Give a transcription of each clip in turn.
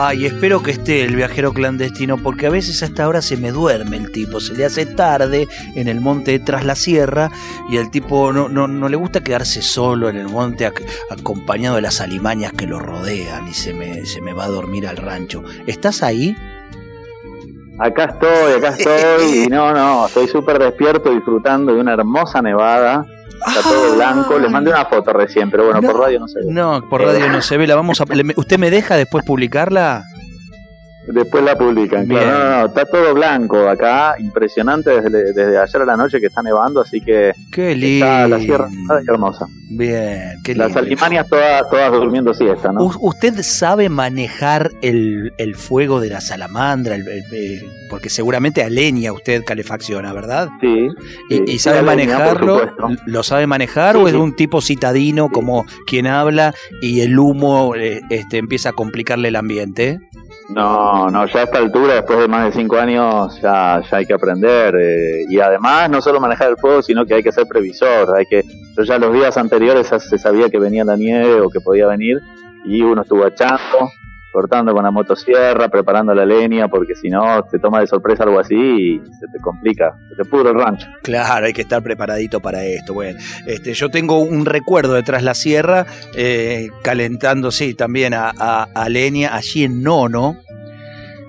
Ay, espero que esté el viajero clandestino, porque a veces a esta hora se me duerme el tipo, se le hace tarde en el monte tras la sierra y al tipo no, no, no le gusta quedarse solo en el monte acompañado de las alimañas que lo rodean y se me, se me va a dormir al rancho. ¿Estás ahí? Acá estoy, acá estoy, y no, no, estoy súper despierto disfrutando de una hermosa nevada Está todo blanco. Les mandé una foto recién, pero bueno, por radio no se ve. No, por radio no se ve. La vamos a, ¿Usted me deja después publicarla? Después la publican, No, no, está todo blanco acá, impresionante desde, desde ayer a la noche que está nevando, así que qué lindo. Está la sierra hermosa. Bien, qué lindo. Las alimanias todas, todas durmiendo siesta, ¿no? ¿Usted sabe manejar el, el fuego de la salamandra? porque seguramente a leña usted calefacciona, ¿verdad? Sí. ¿Y, sabe manejarlo? ¿Lo sabe manejar o es un tipo citadino como quien habla y el humo eh, este, empieza a complicarle el ambiente? No, no, ya a esta altura, después de más de cinco años, ya, ya hay que aprender. Eh, y además, no solo manejar el fuego, sino que hay que ser previsor. Hay que, yo ya los días anteriores se sabía que venía la nieve o que podía venir, y uno estuvo echando, cortando con la motosierra, preparando la leña, porque si no, te toma de sorpresa algo así y se te complica, se te pudre el rancho. Claro, hay que estar preparadito para esto. Bueno, este, yo tengo un recuerdo detrás la sierra, eh, calentando, sí, también a, a leña, allí en Nono,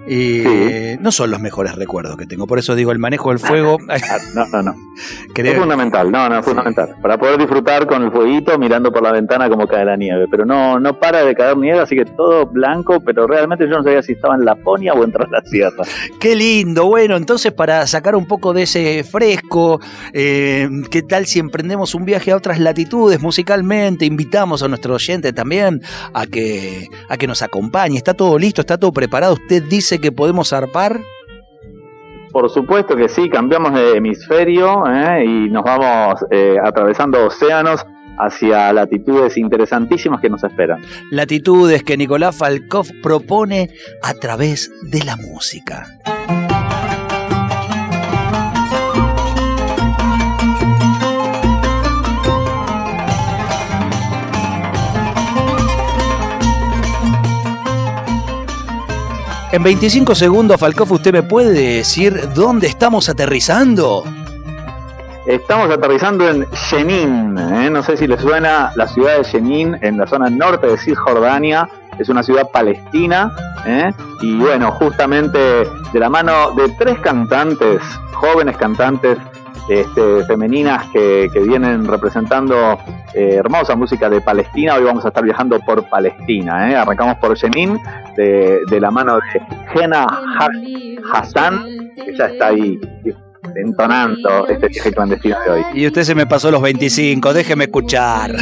y no son los mejores recuerdos que tengo. Por eso digo, el manejo del fuego. Ah, no, no, no. Es fundamental, no, no, es fundamental. Para poder disfrutar con el fueguito mirando por la ventana como cae la nieve. Pero no, no para de caer nieve, así que todo blanco, pero realmente yo no sabía si estaba en Laponia o en tras la sierra. Qué lindo. Bueno, entonces para sacar un poco de ese fresco, eh, ¿qué tal si emprendemos un viaje a otras latitudes musicalmente? Invitamos a nuestro oyente también a que, a que nos acompañe. Está todo listo, está todo preparado. Usted dice que podemos zarpar? Por supuesto que sí, cambiamos de hemisferio ¿eh? y nos vamos eh, atravesando océanos hacia latitudes interesantísimas que nos esperan. Latitudes que Nicolás Falkov propone a través de la música. En 25 segundos, Falcoff, ¿usted me puede decir dónde estamos aterrizando? Estamos aterrizando en Jenin, ¿eh? no sé si le suena la ciudad de Jenin, en la zona norte de Cisjordania, es una ciudad palestina, ¿eh? y bueno, justamente de la mano de tres cantantes, jóvenes cantantes este, femeninas que, vienen representando eh, hermosa música de Palestina. Hoy vamos a estar viajando por Palestina. ¿eh? Arrancamos por Jenin, de, la mano de Jena Hassan, que ya está ahí entonando este viaje clandestino de hoy. Y usted se me pasó los 25, déjeme escuchar.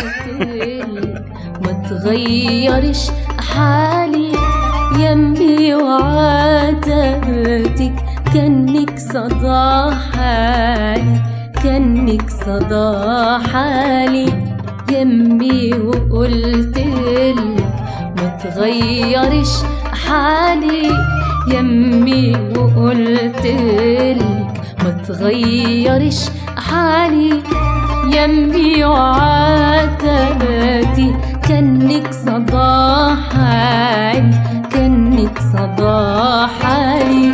كأنك صدى حالي كأنك صدى حالي يمي وقلتلك ما تغيرش حالي. يمي وقلتلك ما تغيرش حالي. يمي وعتباتي كأنك صدى حالي كأنك صدى حالي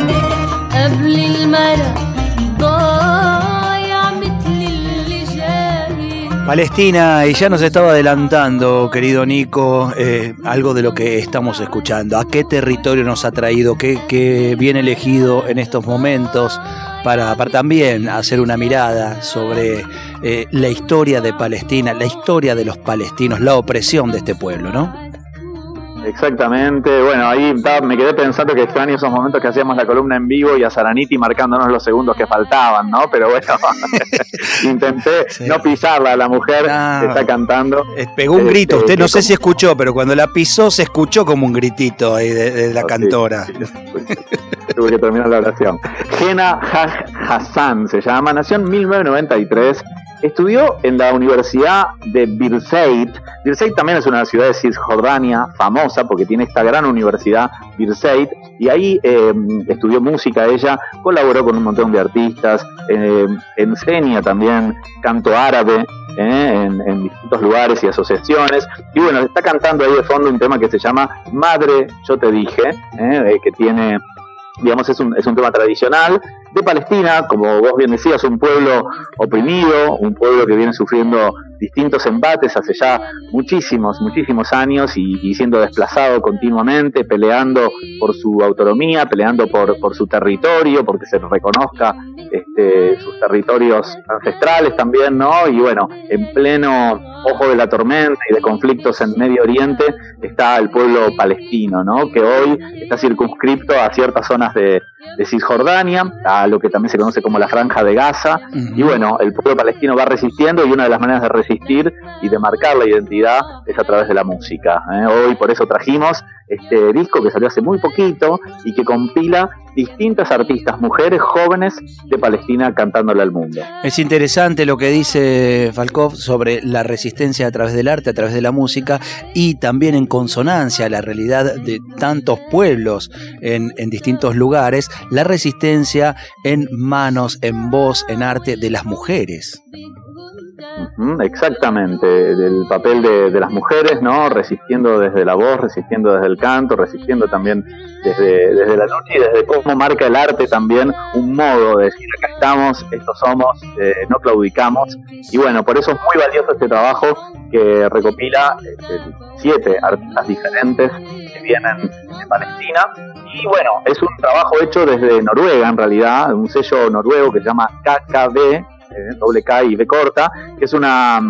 Palestina, y ya nos estaba adelantando, querido Nico, eh, algo de lo que estamos escuchando. ¿A qué territorio nos ha traído? ¿Qué, qué bien elegido en estos momentos para, también hacer una mirada sobre eh, la historia de Palestina, la historia de los palestinos, la opresión de este pueblo, ¿no? Exactamente, bueno, ahí me quedé pensando que extraño esos momentos que hacíamos la columna en vivo y a Saraniti marcándonos los segundos que faltaban, ¿no? Pero bueno, intenté no pisarla a la mujer que está cantando. Pegó un grito, este, usted no sé si escuchó, pero cuando la pisó se escuchó como un gritito ahí de, la oh, cantora. tuve que terminar la oración. Gena Hassan se llama, nació en 1993 Estudió en la Universidad de Birzeit. Birzeit también es una ciudad de Cisjordania famosa porque tiene esta gran universidad Birzeit y ahí em, estudió música ella, colaboró con un montón de artistas, em, enseña también canto árabe, eh, en, distintos lugares y asociaciones. Y bueno, está cantando ahí de fondo un tema que se llama Madre, yo te dije, eh, que tiene digamos, es un, es un tema tradicional de Palestina, como vos bien decías, un pueblo oprimido, un pueblo que viene sufriendo distintos embates hace ya muchísimos, muchísimos años y, siendo desplazado continuamente, peleando por su autonomía, peleando por, por su territorio, porque se reconozca este, sus territorios ancestrales también, ¿no? Y bueno, en pleno ojo de la tormenta y de conflictos en Medio Oriente está el pueblo palestino, ¿no? Que hoy está circunscripto a ciertas zonas de, de Cisjordania, a lo que también se conoce como la Franja de Gaza. Y bueno, el pueblo palestino va resistiendo y una de las maneras de resistir y de marcar la identidad es a través de la música. ¿eh? Hoy por eso trajimos este disco que salió hace muy poquito y que compila distintas artistas, mujeres jóvenes de Palestina cantándole al mundo. Es interesante lo que dice Falkov sobre la resistencia a través del arte, a través de la música y también en consonancia a la realidad de tantos pueblos en, en distintos lugares, la resistencia en manos, en voz, en arte de las mujeres. Exactamente, del papel de, las mujeres, ¿no? Resistiendo desde la voz, resistiendo desde el canto, resistiendo también desde, desde la noche y desde cómo marca el arte también un modo de decir acá estamos, estos somos, eh, no claudicamos. Y bueno, por eso es muy valioso este trabajo que recopila este, siete artistas diferentes que vienen de Palestina. Y bueno, es un trabajo hecho desde Noruega en realidad, un sello noruego que se llama KKB, eh, doble K y B corta, que es una,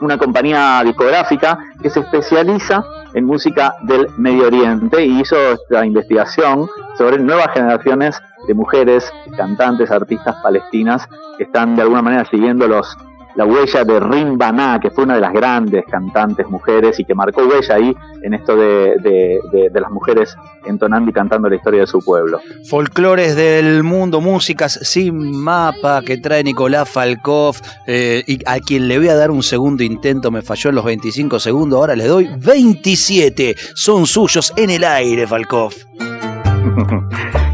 una compañía discográfica que se especializa en música del Medio Oriente y hizo esta investigación sobre nuevas generaciones de mujeres, cantantes, artistas palestinas que están de alguna manera siguiendo los la huella de Rim que fue una de las grandes cantantes mujeres y que marcó huella ahí en esto de, de, las mujeres entonando y cantando la historia de su pueblo. Folclores del mundo, músicas sin mapa que trae Nicolás Falkov eh, y a quien le voy a dar un segundo intento, me falló en los 25 segundos, ahora le doy 27, son suyos en el aire, Falkov.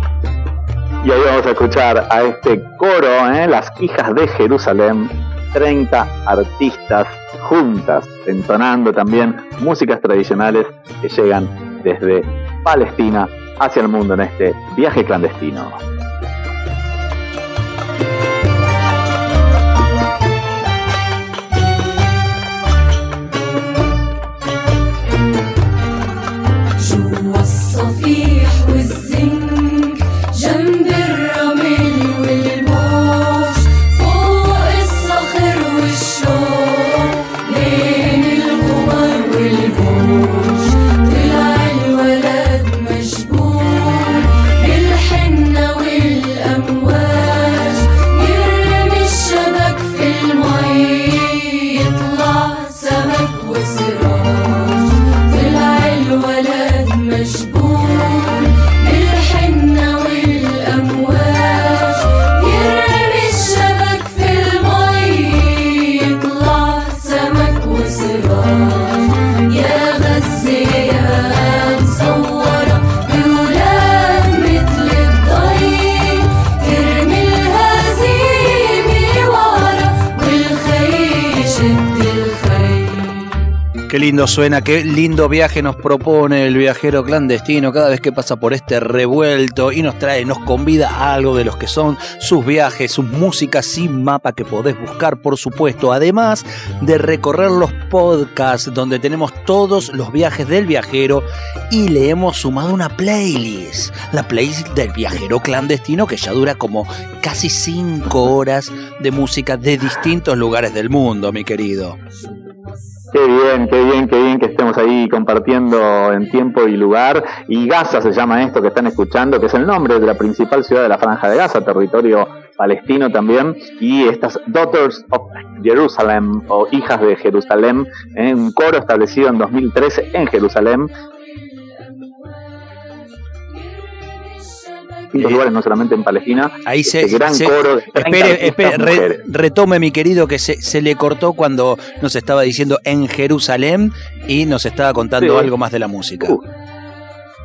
Y ahí vamos a escuchar a este coro, ¿eh? Las hijas de Jerusalén, 30 artistas juntas, entonando también músicas tradicionales que llegan desde Palestina hacia el mundo en este viaje clandestino. Qué lindo suena, qué lindo viaje nos propone el viajero clandestino cada vez que pasa por este revuelto y nos trae, nos convida algo de los que son sus viajes, sus músicas sin mapa que podés buscar, por supuesto, además de recorrer los podcasts donde tenemos todos los viajes del viajero y le hemos sumado una playlist, la playlist del viajero clandestino que ya dura como casi 5 horas de música de distintos lugares del mundo, mi querido. Qué bien, qué bien, qué bien que estemos ahí compartiendo en tiempo y lugar. Y Gaza se llama esto que están escuchando, que es el nombre de la principal ciudad de la Franja de Gaza, territorio palestino también. Y estas Daughters of Jerusalem o Hijas de Jerusalén, en un coro establecido en 2013 en Jerusalén, distintos eh, lugares, no solamente en Palestina. Ahí se. Este gran coro espere, espere retome, mi querido, que se, se, le cortó cuando nos estaba diciendo en Jerusalén y nos estaba contando algo más de la música. Uh,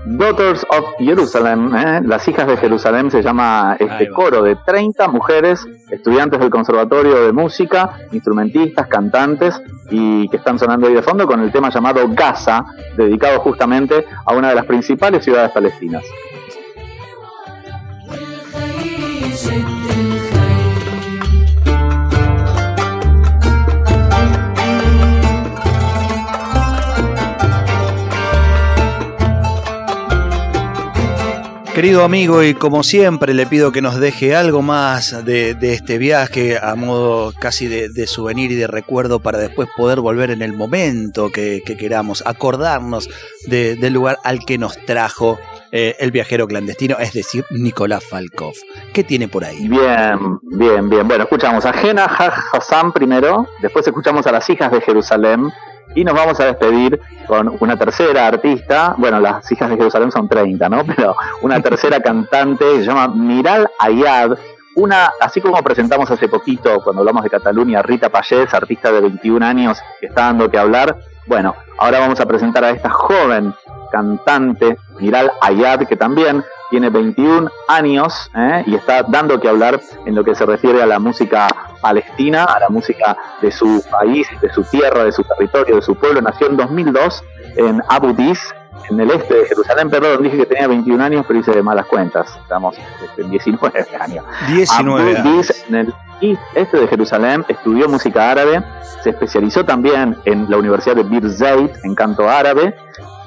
Daughters of Jerusalem, ¿eh? las hijas de Jerusalén se llama este coro de 30 mujeres, estudiantes del Conservatorio de Música, instrumentistas, cantantes y que están sonando ahí de fondo con el tema llamado Gaza, dedicado justamente a una de las principales ciudades palestinas. والخير يشد Querido amigo, y como siempre le pido que nos deje algo más de, este viaje a modo casi de, souvenir y de recuerdo para después poder volver en el momento que, queramos, acordarnos del lugar al que nos trajo eh, el viajero clandestino, es decir, Nicolás Falkov. ¿Qué tiene por ahí? Bien, bien, bien. Bueno, escuchamos a Jena Hassan primero, después escuchamos a las hijas de Jerusalén, y nos vamos a despedir con una tercera artista, bueno, las hijas de Jerusalén son 30, ¿no? Pero una tercera cantante se llama Miral Ayad, una, así como presentamos hace poquito cuando hablamos de Cataluña, Rita Payés, artista de 21 años que está dando que hablar, bueno, ahora vamos a presentar a esta joven cantante, Miral Ayad, que también tiene 21 años ¿eh? y está dando que hablar en lo que se refiere a la música palestina, a la música de su país, de su tierra, de su territorio, de su pueblo. Nació en 2002 en Abu Dis, en el este de Jerusalén, perdón, dije que tenía 21 años, pero hice de malas cuentas. Estamos en 19 años. 19 Abu Dis, en el este de Jerusalén, estudió música árabe, se especializó también en la Universidad de Bir Zayt en canto árabe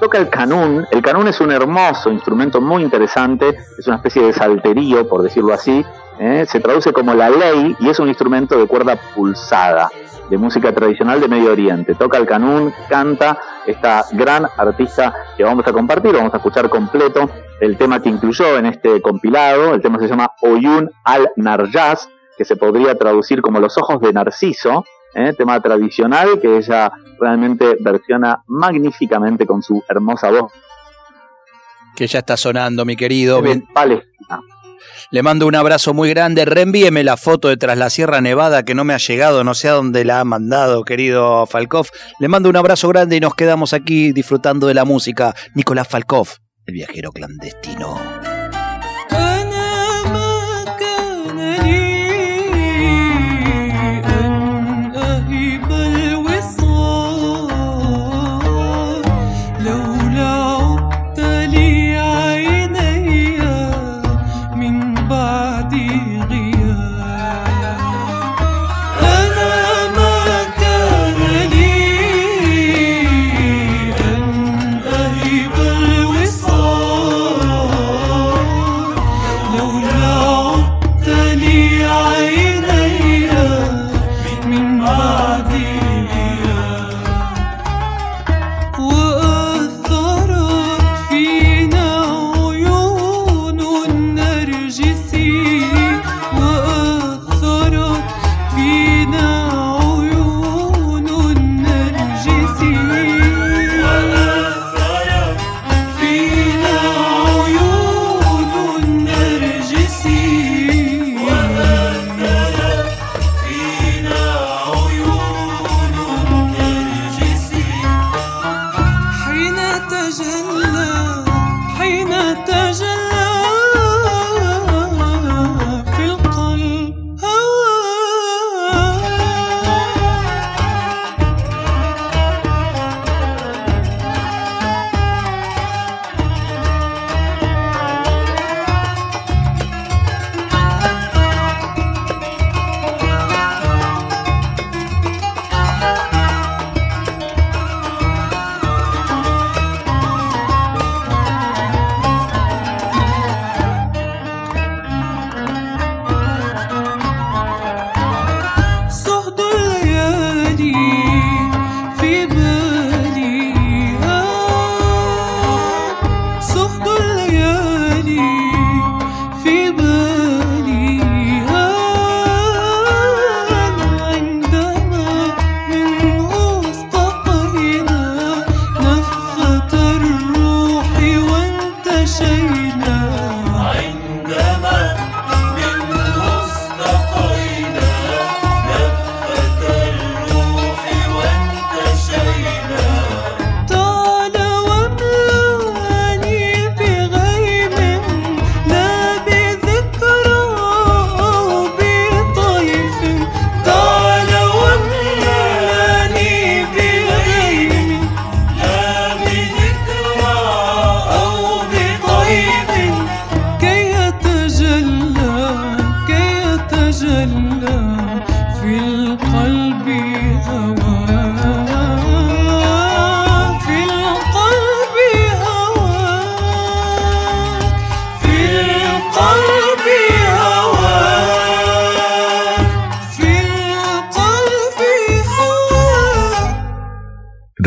toca el canún. El canún es un hermoso instrumento muy interesante, es una especie de salterío, por decirlo así. ¿eh? Se traduce como la ley y es un instrumento de cuerda pulsada, de música tradicional de Medio Oriente. Toca el canún, canta esta gran artista que vamos a compartir, vamos a escuchar completo el tema que incluyó en este compilado. El tema se llama Oyun al-Narjaz, que se podría traducir como los ojos de Narciso. ¿Eh? tema tradicional que ella realmente versiona magníficamente con su hermosa voz. Que ya está sonando, mi querido. Bien. Palestina. Le mando un abrazo muy grande. Reenvíeme la foto de tras la Sierra Nevada que no me ha llegado, no sé a dónde la ha mandado, querido Falkov. Le mando un abrazo grande y nos quedamos aquí disfrutando de la música. Nicolás Falkov, el viajero clandestino.